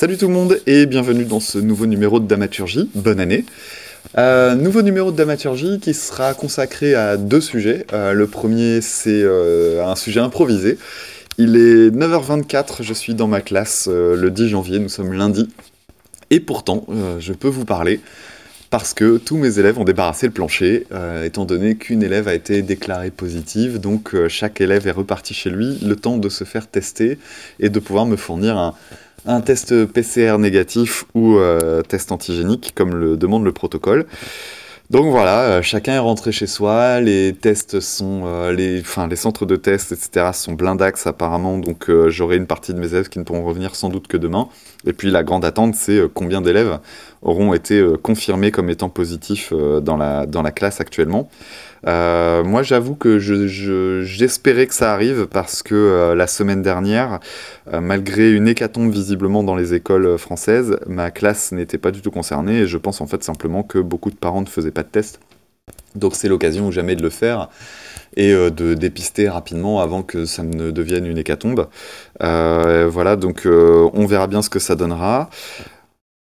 Salut tout le monde et bienvenue dans ce nouveau numéro de Damaturgie. Bonne année. Euh, nouveau numéro de Damaturgie qui sera consacré à deux sujets. Euh, le premier, c'est euh, un sujet improvisé. Il est 9h24, je suis dans ma classe le 10 janvier, nous sommes lundi. Et pourtant, je peux vous parler parce que tous mes élèves ont débarrassé le plancher, étant donné qu'une élève a été déclarée positive. Donc chaque élève est reparti chez lui, le temps de se faire tester et de pouvoir me fournir un, un test PCR négatif ou euh, test antigénique, comme le demande le protocole. Donc voilà, euh, chacun est rentré chez soi, les tests sont, euh, les, enfin les centres de tests, etc. sont blindax apparemment, donc j'aurai une partie de mes élèves qui ne pourront revenir sans doute que demain. Et puis la grande attente, c'est combien d'élèves auront été confirmés comme étant positifs dans, la, dans la classe actuellement. Euh, moi, j'avoue que j'espérais que ça arrive parce que euh, la semaine dernière, euh, malgré une hécatombe visiblement dans les écoles françaises, ma classe n'était pas du tout concernée et je pense en fait simplement que beaucoup de parents ne faisaient pas de test. Donc c'est l'occasion ou jamais de le faire et de dépister rapidement avant que ça ne devienne une hécatombe. voilà, donc on verra bien ce que ça donnera.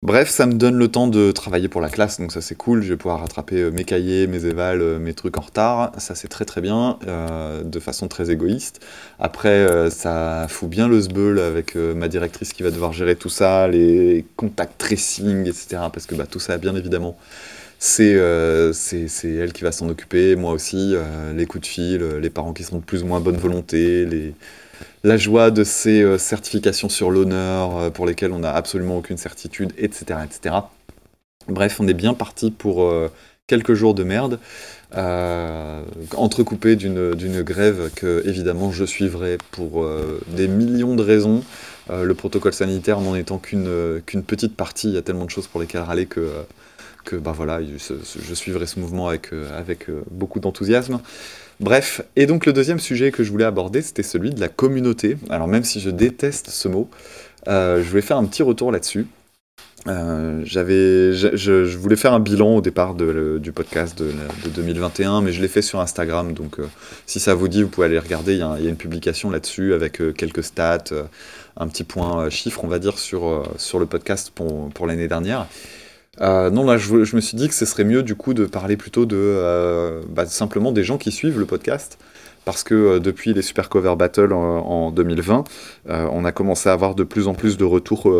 Bref, ça me donne le temps de travailler pour la classe, donc ça c'est cool, je vais pouvoir rattraper euh, mes cahiers, mes évals, euh, mes trucs en retard, ça c'est très très bien, euh, de façon très égoïste. Après, ça fout bien le sbeul avec ma directrice qui va devoir gérer tout ça, les contacts tracing, etc. Parce que bah, tout ça, bien évidemment, c'est elle qui va s'en occuper, moi aussi, les coups de fil, les parents qui sont de plus ou moins bonne volonté, les la joie de ces euh, certifications sur l'honneur euh, pour lesquelles on n'a absolument aucune certitude, etc., etc. Bref, on est bien parti pour euh, quelques jours de merde, entrecoupés d'une grève que évidemment je suivrai pour des millions de raisons. le protocole sanitaire n'en étant qu'une petite partie, il y a tellement de choses pour lesquelles râler que que bah voilà, je, suivrai ce mouvement avec, avec beaucoup d'enthousiasme. Bref, et donc le deuxième sujet que je voulais aborder, c'était celui de la communauté. Alors même si je déteste ce mot, euh, je voulais faire un petit retour là-dessus. Euh, j'avais, je, voulais faire un bilan au départ du podcast de, 2021, mais je l'ai fait sur Instagram, donc euh, si ça vous dit, vous pouvez aller regarder, il y, a, une publication là-dessus avec quelques stats, un petit point chiffre, on va dire, sur, sur le podcast pour, pour l'année dernière. Euh, non, là, je, me suis dit que ce serait mieux du coup de parler plutôt de euh, bah, simplement des gens qui suivent le podcast. Parce que euh, depuis les Super Cover Battle en, 2020, on a commencé à avoir de plus en plus de retours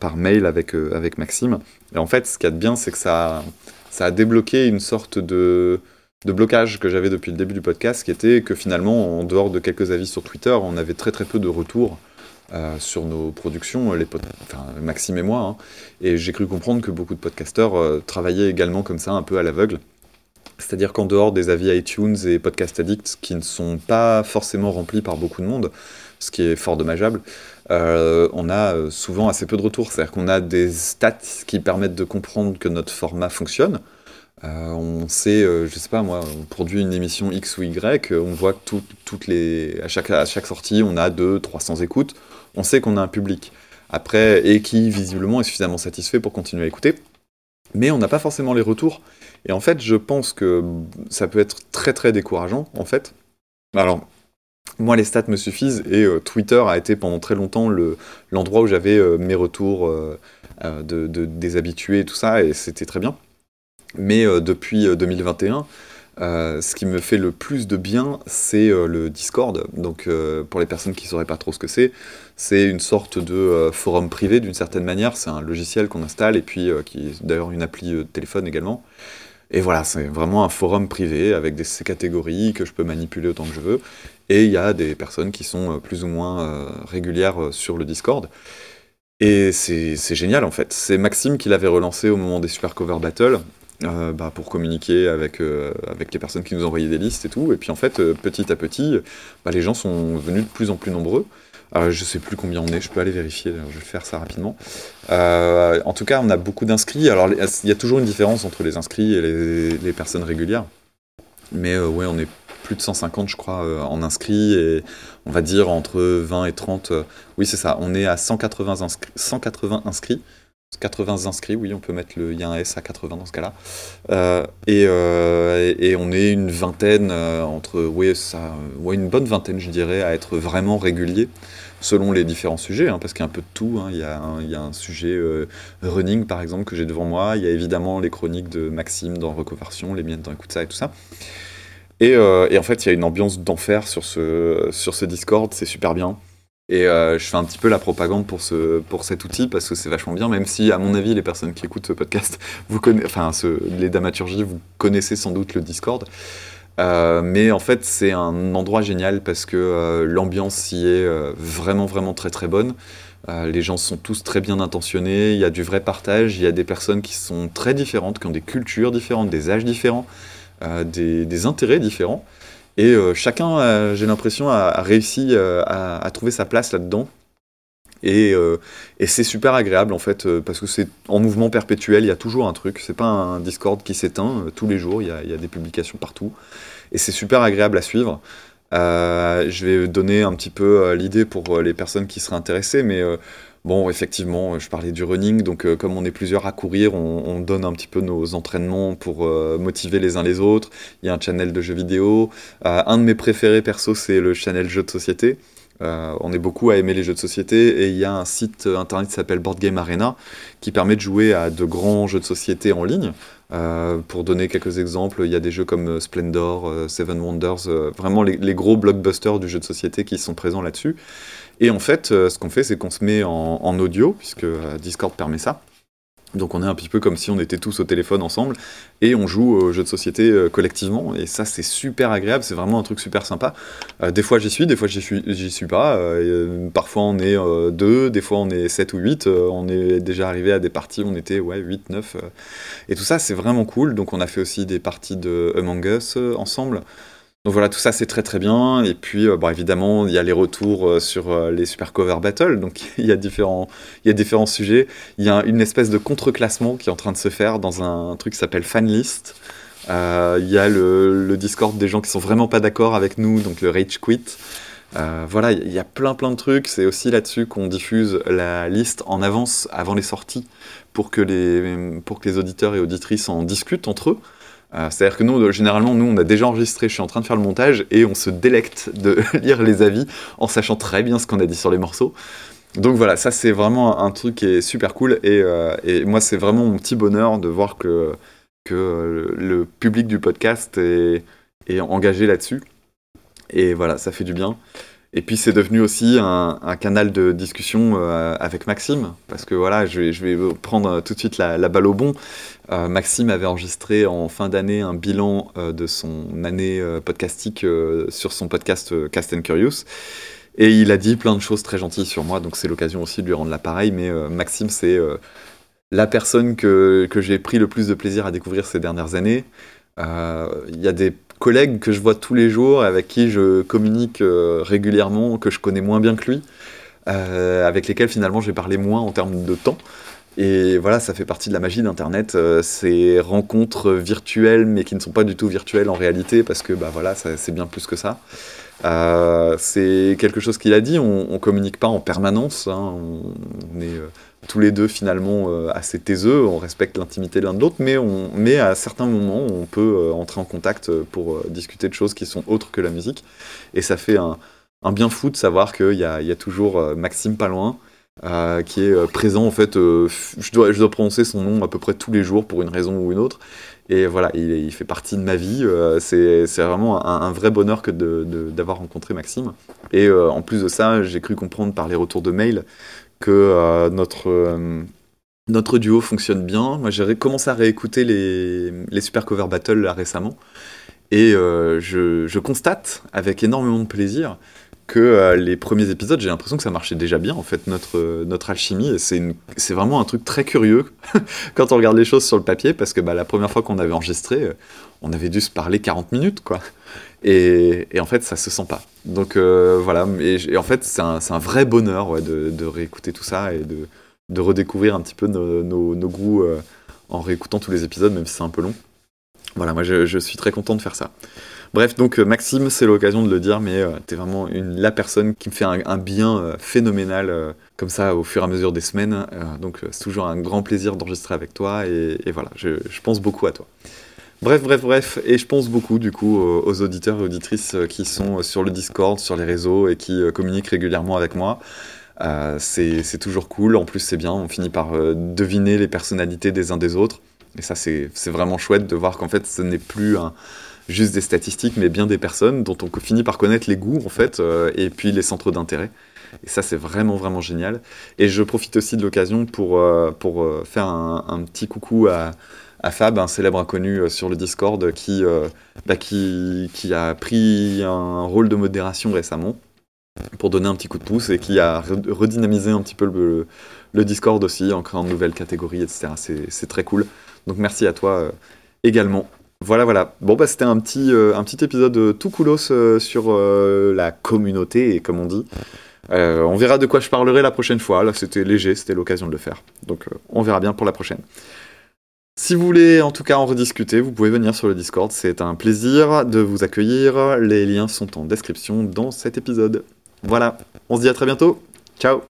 par mail avec, avec Maxime. Et en fait, ce qu'il y a de bien, c'est que ça, ça a débloqué une sorte de, de blocage que j'avais depuis le début du podcast, qui était que finalement, en dehors de quelques avis sur Twitter, on avait très très peu de retours euh, sur nos productions, enfin, Maxime et moi. Hein. et j'ai cru comprendre que beaucoup de podcasteurs euh, travaillaient également comme ça, un peu à l'aveugle. C'est-à-dire qu'en dehors des avis iTunes et Podcast Addict, qui ne sont pas forcément remplis par beaucoup de monde, ce qui est fort dommageable, euh, on a souvent assez peu de retours. C'est-à-dire qu'on a des stats qui permettent de comprendre que notre format fonctionne. On sait, je sais pas moi, on produit une émission X ou Y, on voit que toutes les, à chaque, sortie, on a 200-300 écoutes on sait qu'on a un public. Après, et qui visiblement est suffisamment satisfait pour continuer à écouter. Mais on n'a pas forcément les retours. Et en fait, je pense que ça peut être très très décourageant, en fait. Alors, moi, les stats me suffisent et euh, Twitter a été pendant très longtemps l'endroit où j'avais euh, mes retours euh, de, des habitués et tout ça, et c'était très bien. Mais depuis 2021, euh, ce qui me fait le plus de bien, c'est euh, le Discord. Donc, euh, pour les personnes qui ne sauraient pas trop ce que c'est, c'est une sorte de forum privé d'une certaine manière. C'est un logiciel qu'on installe et puis qui est d'ailleurs une appli de téléphone également. Et voilà, c'est vraiment un forum privé avec des catégories que je peux manipuler autant que je veux. Et il y a des personnes qui sont plus ou moins régulières sur le Discord. Et c'est génial en fait. C'est Maxime qui l'avait relancé au moment des Super Cover Battle. Euh, bah, pour communiquer avec, euh, avec les personnes qui nous envoyaient des listes et tout. Et puis en fait, euh, petit à petit, bah, les gens sont venus de plus en plus nombreux. je sais plus combien on est, je peux aller vérifier, je vais faire ça rapidement. en tout cas, on a beaucoup d'inscrits. Alors, il y a toujours une différence entre les inscrits et les, personnes régulières. Mais ouais, on est plus de 150, je crois, en inscrits. Et on va dire entre 20 et 30. oui, c'est ça, on est à 180, 180 inscrits 80 inscrits, oui, on peut mettre le. Il y a un S à 80 dans ce cas-là. Euh, et, et, on est une vingtaine, entre. Oui, une bonne vingtaine, je dirais, à être vraiment régulier selon les différents sujets, hein, parce qu'il y a un peu de tout. Hein. Il, y a un, il, y a un, sujet running, par exemple, que j'ai devant moi. Il y a évidemment les chroniques de Maxime dans Recoversion, les miennes dans Écoute ça et tout ça. Et, et en fait, il y a une ambiance d'enfer sur ce, sur ce Discord, c'est super bien. Et euh, je fais un petit peu la propagande pour, ce, pour cet outil parce que c'est vachement bien, même si, à mon avis, les personnes qui écoutent ce podcast, vous enfin, ce, les Damaturgies, vous connaissez sans doute le Discord. Euh, mais en fait, c'est un endroit génial parce que euh, l'ambiance y est vraiment, vraiment très, très bonne. Les gens sont tous très bien intentionnés, il y a du vrai partage, il y a des personnes qui sont très différentes, qui ont des cultures différentes, des âges différents, des intérêts différents. Et euh, chacun, euh, j'ai l'impression, a, réussi euh, à, trouver sa place là-dedans. Et, c'est super agréable en fait, parce que c'est en mouvement perpétuel, il y a toujours un truc. C'est pas un Discord qui s'éteint tous les jours, il y, a, y, a, des publications partout. Et c'est super agréable à suivre. je vais donner un petit peu l'idée pour les personnes qui seraient intéressées, mais Bon, effectivement, je parlais du running, donc euh, comme on est plusieurs à courir, on, donne un petit peu nos entraînements pour euh, motiver les uns les autres. Il y a un channel de jeux vidéo. Euh, un de mes préférés perso, c'est le channel jeux de société. on est beaucoup à aimer les jeux de société et il y a un site internet qui s'appelle Board Game Arena qui permet de jouer à de grands jeux de société en ligne. pour donner quelques exemples, il y a des jeux comme Splendor, Seven Wonders, vraiment les, gros blockbusters du jeu de société qui sont présents là-dessus. Et en fait, euh, ce qu'on fait, c'est qu'on se met en, audio, puisque euh, Discord permet ça. Donc on est un petit peu comme si on était tous au téléphone ensemble et on joue aux jeux de société euh, collectivement et ça c'est super agréable, c'est vraiment un truc super sympa. des fois j'y suis, des fois j'y suis, pas. parfois on est deux, des fois on est 7 ou 8. on est déjà arrivé à des parties, on était ouais 8, 9. et tout ça c'est vraiment cool. Donc on a fait aussi des parties de Among Us ensemble. Donc voilà, tout ça c'est très très bien. Et puis, euh, bon, évidemment, il y a les retours euh, sur euh, les Super Cover Battle. Donc il y, a différents, il y a différents sujets. Il y a une espèce de contre-classement qui est en train de se faire dans un, truc qui s'appelle Fanlist. Il y a le, le, Discord des gens qui sont vraiment pas d'accord avec nous, donc le Rage Quit. voilà, il y a plein plein de trucs. C'est aussi là-dessus qu'on diffuse la liste en avance, avant les sorties, pour que les, pour que les auditeurs et auditrices en discutent entre eux. Euh, c'est-à-dire que nous, généralement, nous, on a déjà enregistré, je suis en train de faire le montage, et on se délecte de lire les avis en sachant très bien ce qu'on a dit sur les morceaux. Donc voilà, ça c'est vraiment un truc qui est super cool, et, euh, moi c'est vraiment mon petit bonheur de voir que, que le public du podcast est engagé là-dessus. Et voilà, ça fait du bien. Et puis c'est devenu aussi un, canal de discussion euh, avec Maxime, parce que voilà, je vais, je vais prendre tout de suite la, balle au bon. Euh, Maxime avait enregistré en fin d'année un bilan euh, de son année podcastique sur son podcast Cast and Curious. Et il a dit plein de choses très gentilles sur moi, donc c'est l'occasion aussi de lui rendre l'appareil. Mais Maxime, c'est la personne que, que j'ai pris le plus de plaisir à découvrir ces dernières années. Il y a des collègues que je vois tous les jours, avec qui je communique euh, régulièrement, que je connais moins bien que lui, euh, avec lesquels finalement j'ai parlé moins en termes de temps. Et voilà, ça fait partie de la magie d'Internet, euh, ces rencontres virtuelles, mais qui ne sont pas du tout virtuelles en réalité, parce que bah voilà, c'est bien plus que ça. c'est quelque chose qu'il a dit, on, on communique pas en permanence, hein, on, est tous les deux finalement euh, assez taiseux, on respecte l'intimité l'un de l'autre, mais, mais à certains moments on peut euh, entrer en contact pour euh, discuter de choses qui sont autres que la musique. Et ça fait un, bien fou de savoir qu'il y a, y a, toujours Maxime pas loin, qui est présent en fait, je, dois, je dois prononcer son nom à peu près tous les jours pour une raison ou une autre. Et voilà, il, fait partie de ma vie. c'est vraiment un, vrai bonheur que d'avoir rencontré Maxime. Et en plus de ça, j'ai cru comprendre par les retours de mail que euh, notre, euh, duo fonctionne bien. Moi, j'ai commencé à réécouter les, Super Cover Battle là, récemment. Et euh, je, constate avec énormément de plaisir que les premiers épisodes, j'ai l'impression que ça marchait déjà bien, en fait, notre, notre alchimie. C'est vraiment un truc très curieux quand on regarde les choses sur le papier, parce que bah, la première fois qu'on avait enregistré, on avait dû se parler 40 minutes, quoi. Et, en fait, ça se sent pas. Donc euh, voilà, et, en fait, c'est un, vrai bonheur de, réécouter tout ça et de, redécouvrir un petit peu nos, goûts euh, en réécoutant tous les épisodes, même si c'est un peu long. Voilà, moi je, suis très content de faire ça. Bref, donc Maxime, c'est l'occasion de le dire, mais tu es vraiment la personne qui me fait un, bien phénoménal comme ça au fur et à mesure des semaines. donc c'est toujours un grand plaisir d'enregistrer avec toi et, voilà, je, pense beaucoup à toi. Bref, bref, bref, et je pense beaucoup du coup aux auditeurs et auditrices qui sont sur le Discord, sur les réseaux et qui communiquent régulièrement avec moi. Euh, c'est toujours cool. En plus, c'est bien. On finit par euh, deviner les personnalités des uns des autres. Et ça, c'est vraiment chouette de voir qu'en fait, ce n'est plus juste des statistiques, mais bien des personnes dont on finit par connaître les goûts, en fait, euh, et puis les centres d'intérêt. Et ça, c'est vraiment, vraiment génial. Et je profite aussi de l'occasion pour, pour faire un, petit coucou à, à, Fab, un célèbre inconnu sur le Discord, qui, bah, qui, qui a pris un rôle de modération récemment pour donner un petit coup de pouce et qui a redynamisé un petit peu le, Discord aussi en créant de nouvelles catégories, etc. C'est très cool. Donc merci à toi euh, également. Voilà, voilà. Bon, bah, c'était un petit, euh, un petit épisode euh, tout coolos sur la communauté, comme on dit. on verra de quoi je parlerai la prochaine fois. Là, c'était léger, c'était l'occasion de le faire. Donc, on verra bien pour la prochaine. Si vous voulez en tout cas en rediscuter, vous pouvez venir sur le Discord. C'est un plaisir de vous accueillir. Les liens sont en description dans cet épisode. Voilà, on se dit à très bientôt. Ciao